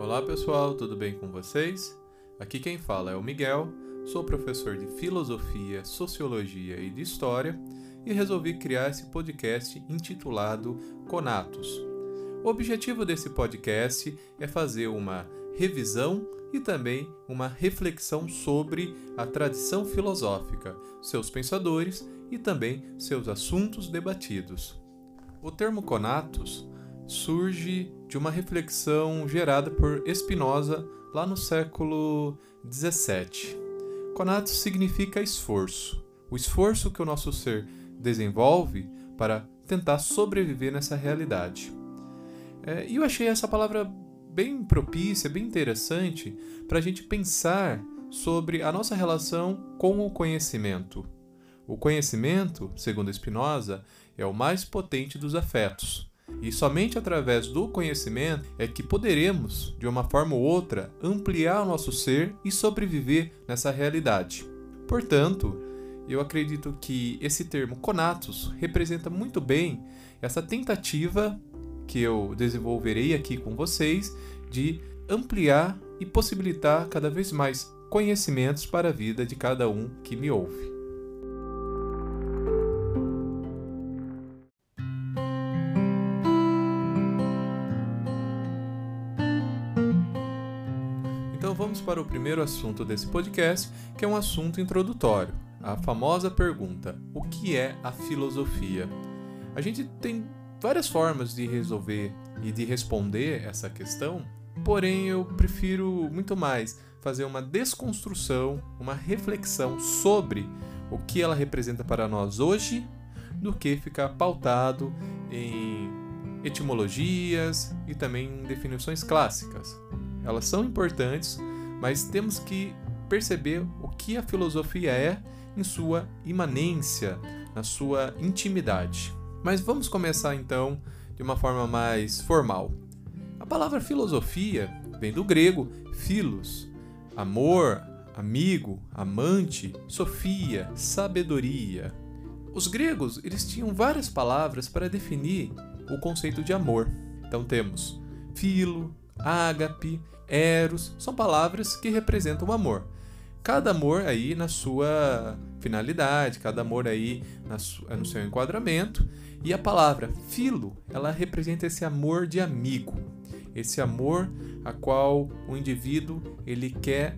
Olá pessoal, tudo bem com vocês? Aqui quem fala é o Miguel, sou professor de Filosofia, Sociologia e de História e resolvi criar esse podcast intitulado Conatos. O objetivo desse podcast é fazer uma revisão e também uma reflexão sobre a tradição filosófica, seus pensadores e também seus assuntos debatidos. O termo conatos surge de uma reflexão gerada por Spinoza lá no século XVII. Conatos significa esforço, o esforço que o nosso ser desenvolve para tentar sobreviver nessa realidade. É, e eu achei essa palavra bem propícia, bem interessante para a gente pensar sobre a nossa relação com o conhecimento. O conhecimento, segundo Spinoza, é o mais potente dos afetos. E somente através do conhecimento é que poderemos, de uma forma ou outra, ampliar o nosso ser e sobreviver nessa realidade. Portanto, eu acredito que esse termo conatos representa muito bem essa tentativa que eu desenvolverei aqui com vocês de ampliar e possibilitar cada vez mais conhecimentos para a vida de cada um que me ouve. Vamos para o primeiro assunto desse podcast, que é um assunto introdutório, a famosa pergunta: o que é a filosofia? A gente tem várias formas de resolver e de responder essa questão, porém eu prefiro muito mais fazer uma desconstrução, uma reflexão sobre o que ela representa para nós hoje, do que ficar pautado em etimologias e também em definições clássicas. Elas são importantes, mas temos que perceber o que a filosofia é em sua imanência, na sua intimidade. Mas vamos começar então de uma forma mais formal. A palavra filosofia vem do grego philos, amor, amigo, amante, sofia, sabedoria. Os gregos, eles tinham várias palavras para definir o conceito de amor. Então temos filo, ágape, eros, são palavras que representam o amor. Cada amor aí na sua finalidade, cada amor aí no seu enquadramento. E a palavra filo, ela representa esse amor de amigo, esse amor a qual o indivíduo ele quer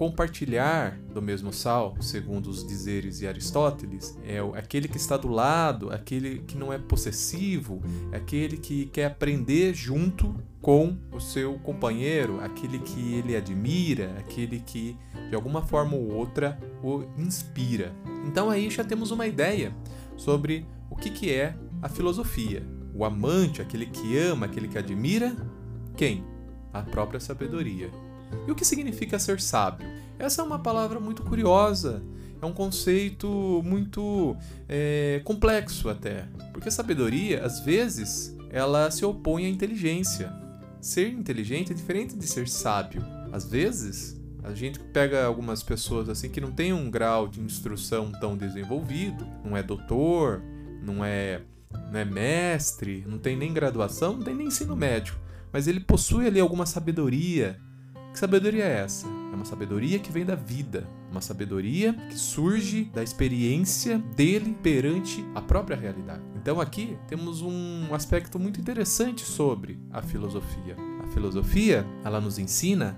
compartilhar do mesmo sal, segundo os dizeres de Aristóteles, é aquele que está do lado, aquele que não é possessivo, aquele que quer aprender junto com o seu companheiro, aquele que ele admira, aquele que de alguma forma ou outra o inspira. Então aí já temos uma ideia sobre o que, que é a filosofia. O amante, aquele que ama, aquele que admira, quem? A própria sabedoria. E o que significa ser sábio? Essa é uma palavra muito curiosa, é um conceito muito é, complexo até, porque sabedoria, às vezes, ela se opõe à inteligência. Ser inteligente é diferente de ser sábio. Às vezes, a gente pega algumas pessoas assim que não tem um grau de instrução tão desenvolvido, não é doutor, não é, não é mestre, não tem nem graduação, não tem nem ensino médio, mas ele possui ali alguma sabedoria, que sabedoria é essa? É uma sabedoria que vem da vida, uma sabedoria que surge da experiência dele perante a própria realidade. Então aqui temos um aspecto muito interessante sobre a filosofia. A filosofia, ela nos ensina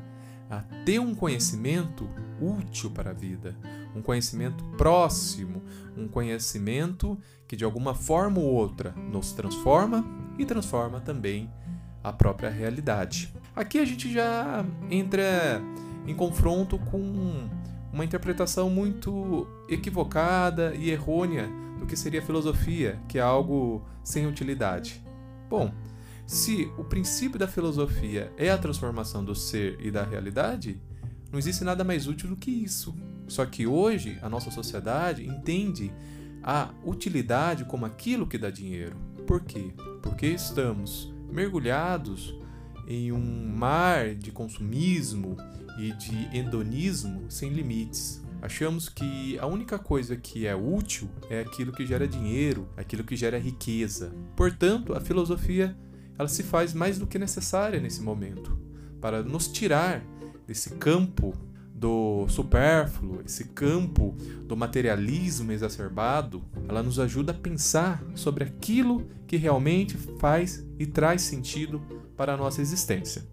a ter um conhecimento útil para a vida, um conhecimento próximo, um conhecimento que de alguma forma ou outra nos transforma e transforma também a própria realidade. Aqui a gente já entra em confronto com uma interpretação muito equivocada e errônea do que seria filosofia, que é algo sem utilidade. Bom, se o princípio da filosofia é a transformação do ser e da realidade, não existe nada mais útil do que isso. Só que hoje a nossa sociedade entende a utilidade como aquilo que dá dinheiro. Por quê? Porque estamos mergulhados em um mar de consumismo e de hedonismo sem limites. Achamos que a única coisa que é útil é aquilo que gera dinheiro, aquilo que gera riqueza. Portanto, a filosofia ela se faz mais do que necessária nesse momento. para nos tirar desse campo do supérfluo, esse campo do materialismo exacerbado, ela nos ajuda a pensar sobre aquilo que realmente faz e traz sentido para a nossa existência.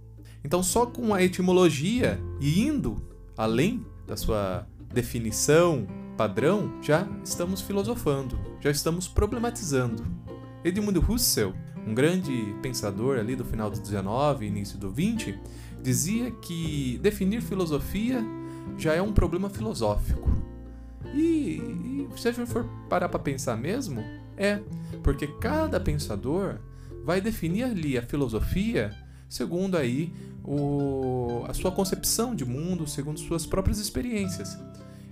Então, só com a etimologia e indo além da sua definição padrão, já estamos filosofando, já estamos problematizando. Edmund Husserl, um grande pensador ali do final do 19 e início do 20, dizia que definir filosofia já é um problema filosófico. E, e se a gente for parar para pensar mesmo, é, porque cada pensador vai definir ali a filosofia segundo aí o, a sua concepção de mundo, segundo suas próprias experiências.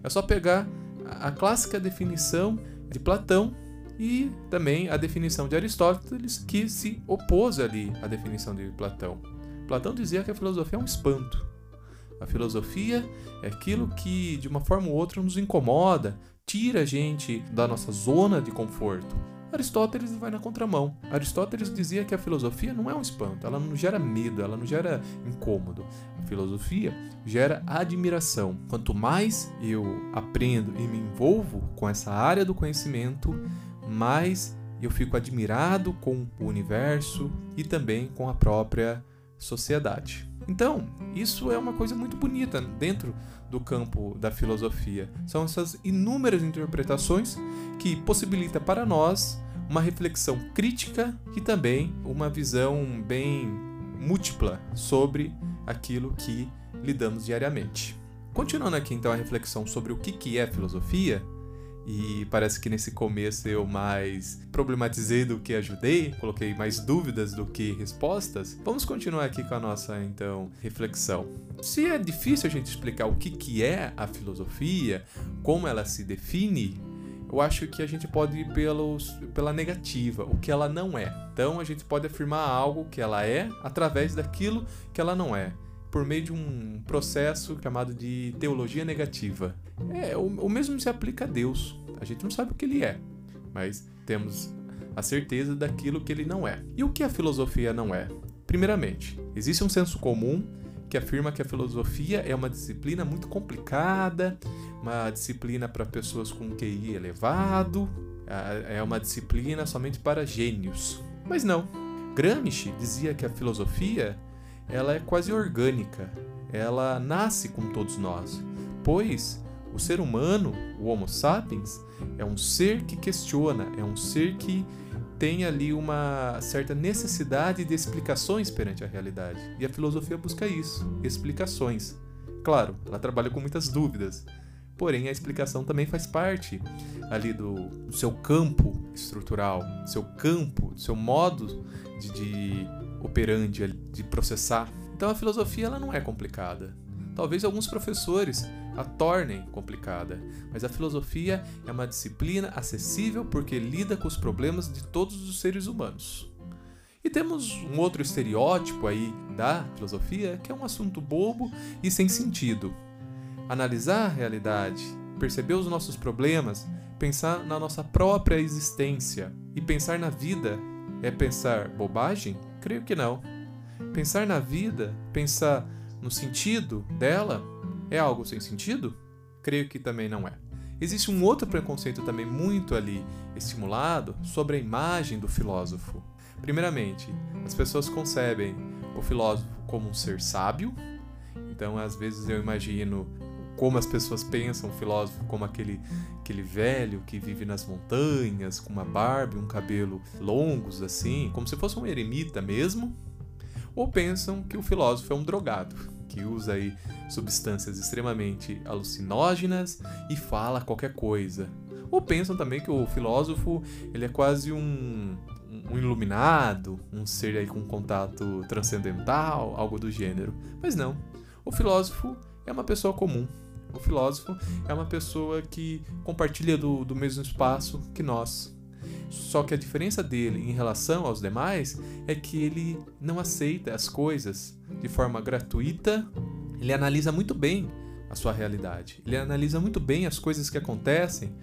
É só pegar a, a clássica definição de Platão e também a definição de Aristóteles, que se opôs ali à definição de Platão. Platão dizia que a filosofia é um espanto. A filosofia é aquilo que, de uma forma ou outra, nos incomoda, tira a gente da nossa zona de conforto. Aristóteles vai na contramão. Aristóteles dizia que a filosofia não é um espanto, ela não gera medo, ela não gera incômodo. A filosofia gera admiração. Quanto mais eu aprendo e me envolvo com essa área do conhecimento, mais eu fico admirado com o universo e também com a própria sociedade. Então, isso é uma coisa muito bonita dentro do campo da filosofia. São essas inúmeras interpretações que possibilita para nós uma reflexão crítica e também uma visão bem múltipla sobre aquilo que lidamos diariamente. Continuando aqui então a reflexão sobre o que é filosofia, e parece que nesse começo eu mais problematizei do que ajudei, coloquei mais dúvidas do que respostas. Vamos continuar aqui com a nossa então reflexão. Se é difícil a gente explicar o que, que é a filosofia, como ela se define, eu acho que a gente pode ir pelos, pela negativa, o que ela não é. Então a gente pode afirmar algo que ela é através daquilo que ela não é por meio de um processo chamado de teologia negativa. É, o, o mesmo se aplica a Deus. A gente não sabe o que ele é, mas temos a certeza daquilo que ele não é. E o que a filosofia não é? Primeiramente, existe um senso comum que afirma que a filosofia é uma disciplina muito complicada, uma disciplina para pessoas com QI elevado, é uma disciplina somente para gênios. Mas não. Gramsci dizia que a filosofia ela é quase orgânica, ela nasce com todos nós, pois o ser humano, o Homo sapiens, é um ser que questiona, é um ser que tem ali uma certa necessidade de explicações perante a realidade. E a filosofia busca isso, explicações. Claro, ela trabalha com muitas dúvidas, porém a explicação também faz parte ali do, do seu campo estrutural, seu campo, seu modo de, de operandi de processar. Então a filosofia ela não é complicada. Talvez alguns professores a tornem complicada, mas a filosofia é uma disciplina acessível porque lida com os problemas de todos os seres humanos. E temos um outro estereótipo aí da filosofia que é um assunto bobo e sem sentido. Analisar a realidade, perceber os nossos problemas, pensar na nossa própria existência e pensar na vida é pensar bobagem? Creio que não. Pensar na vida, pensar no sentido dela, é algo sem sentido? Creio que também não é. Existe um outro preconceito também muito ali estimulado sobre a imagem do filósofo. Primeiramente, as pessoas concebem o filósofo como um ser sábio, então às vezes eu imagino como as pessoas pensam o filósofo como aquele, aquele velho que vive nas montanhas, com uma barba e um cabelo longos assim, como se fosse um eremita mesmo, ou pensam que o filósofo é um drogado, que usa aí substâncias extremamente alucinógenas e fala qualquer coisa. Ou pensam também que o filósofo ele é quase um, um iluminado, um ser aí com contato transcendental, algo do gênero. Mas não. O filósofo é uma pessoa comum, o filósofo é uma pessoa que compartilha do, do mesmo espaço que nós. Só que a diferença dele em relação aos demais é que ele não aceita as coisas de forma gratuita, ele analisa muito bem a sua realidade, ele analisa muito bem as coisas que acontecem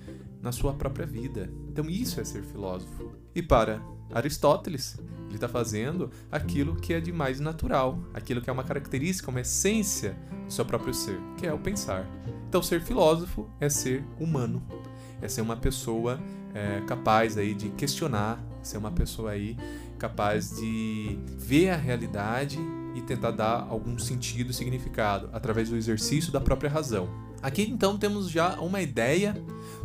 na sua própria vida. Então, isso é ser filósofo. E para Aristóteles, Ele está fazendo aquilo que é de mais natural, aquilo que é uma característica, uma essência do seu próprio ser, que é o pensar. Então, ser filósofo é ser humano, é ser uma pessoa é, capaz aí de questionar, ser uma pessoa aí capaz de ver a realidade e tentar dar algum sentido e significado através do exercício da própria razão. Aqui então temos já uma ideia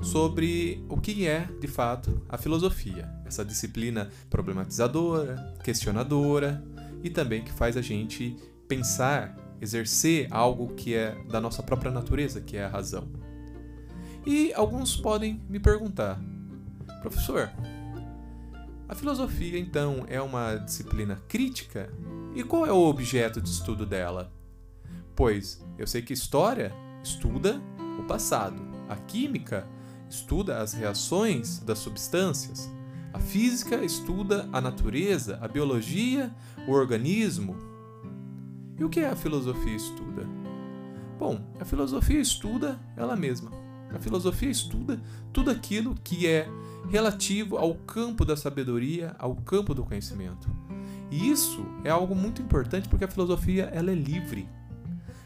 sobre o que é de fato a filosofia, essa disciplina problematizadora, questionadora e também que faz a gente pensar, exercer algo que é da nossa própria natureza, que é a razão. E alguns podem me perguntar, professor, a filosofia então é uma disciplina crítica? E qual é o objeto de estudo dela? Pois eu sei que história estuda o passado, a química estuda as reações das substâncias, a física estuda a natureza, a biologia, o organismo. E o que a filosofia estuda? Bom, a filosofia estuda ela mesma. A filosofia estuda tudo aquilo que é relativo ao campo da sabedoria, ao campo do conhecimento. E isso é algo muito importante porque a filosofia ela é livre.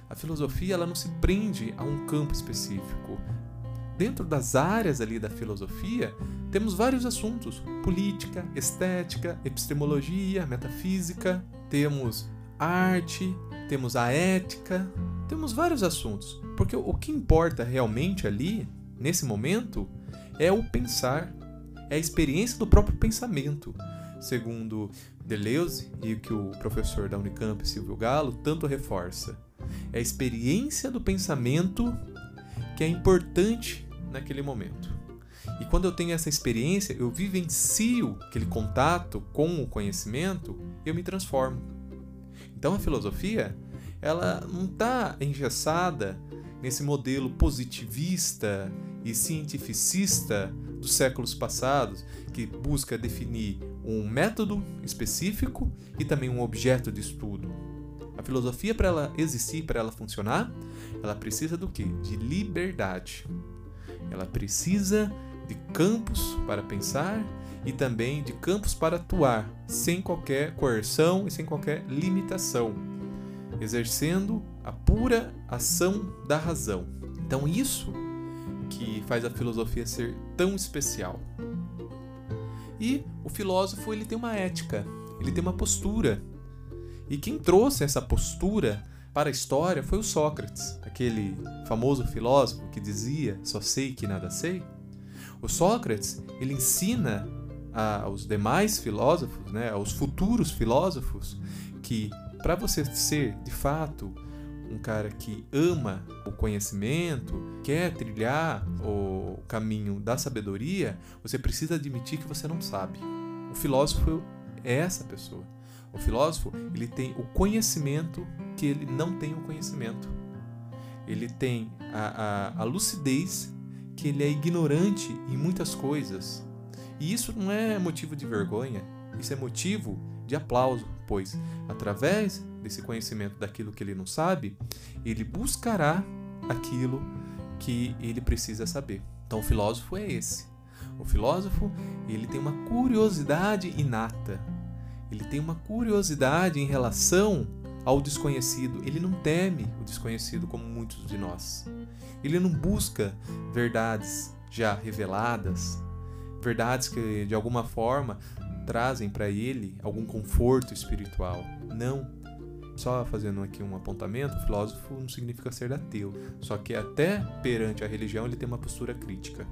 A filosofia ela não se prende a um campo específico. Dentro das áreas ali da filosofia, temos vários assuntos: política, estética, epistemologia, metafísica, temos arte, temos a ética, temos vários assuntos. Porque o que importa realmente ali, nesse momento, é o pensar, é a experiência do próprio pensamento segundo Deleuze e que o professor da Unicamp, Silvio Galo, tanto reforça. É a experiência do pensamento que é importante naquele momento. E quando eu tenho essa experiência, eu vivencio aquele contato com o conhecimento, eu me transformo. Então a filosofia, ela não está engessada nesse modelo positivista e cientificista dos séculos passados, que busca definir um método específico e também um objeto de estudo. A filosofia, para ela existir, para ela funcionar, ela precisa do que? De liberdade. Ela precisa de campos para pensar e também de campos para atuar, sem qualquer coerção e sem qualquer limitação, exercendo a pura ação da razão. Então, isso que faz a filosofia ser tão especial. E o filósofo ele tem uma ética, ele tem uma postura. E quem trouxe essa postura para a história foi o Sócrates, aquele famoso filósofo que dizia: "Só sei que nada sei". O Sócrates, ele ensina aos demais filósofos, né, aos futuros filósofos, que para você ser de fato um cara que ama o conhecimento, quer trilhar o caminho da sabedoria, você precisa admitir que você não sabe. O filósofo é essa pessoa. O filósofo, ele tem o conhecimento que ele não tem o conhecimento. Ele tem a, a, a lucidez que ele é ignorante em muitas coisas. E isso não é motivo de vergonha, isso é motivo de aplauso, pois através desse conhecimento daquilo que ele não sabe, ele buscará aquilo que ele precisa saber. Então o filósofo é esse. O filósofo, ele tem uma curiosidade inata. Ele tem uma curiosidade em relação ao desconhecido. Ele não teme o desconhecido como muitos de nós. Ele não busca verdades já reveladas, verdades que de alguma forma trazem para ele algum conforto espiritual. Não. Só fazendo aqui um apontamento, filósofo não significa ser ateu, só que até perante a religião ele tem uma postura crítica.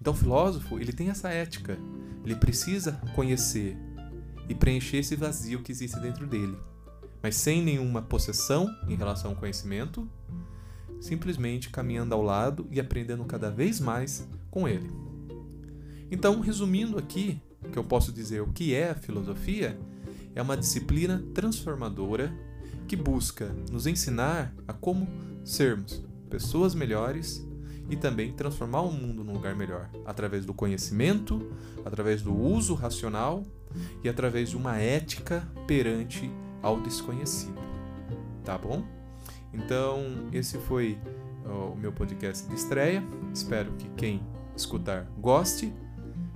Então, o filósofo, ele tem essa ética. Ele precisa conhecer e preencher esse vazio que existe dentro dele, mas sem nenhuma possessão em relação ao conhecimento, simplesmente caminhando ao lado e aprendendo cada vez mais com ele. Então, resumindo aqui, que eu posso dizer o que é a filosofia, é uma disciplina transformadora que busca nos ensinar a como sermos pessoas melhores e também transformar o mundo num lugar melhor, através do conhecimento, através do uso racional e através de uma ética perante ao desconhecido. Tá bom? Então, esse foi o meu podcast de estreia. Espero que quem escutar goste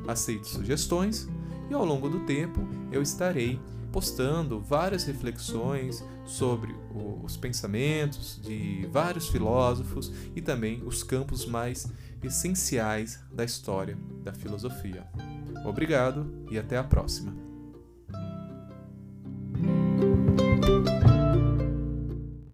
aceite sugestões E ao longo do tempo eu estarei postando várias reflexões sobre os pensamentos de vários filósofos e também os campos mais essenciais da história da filosofia. Obrigado e até a próxima.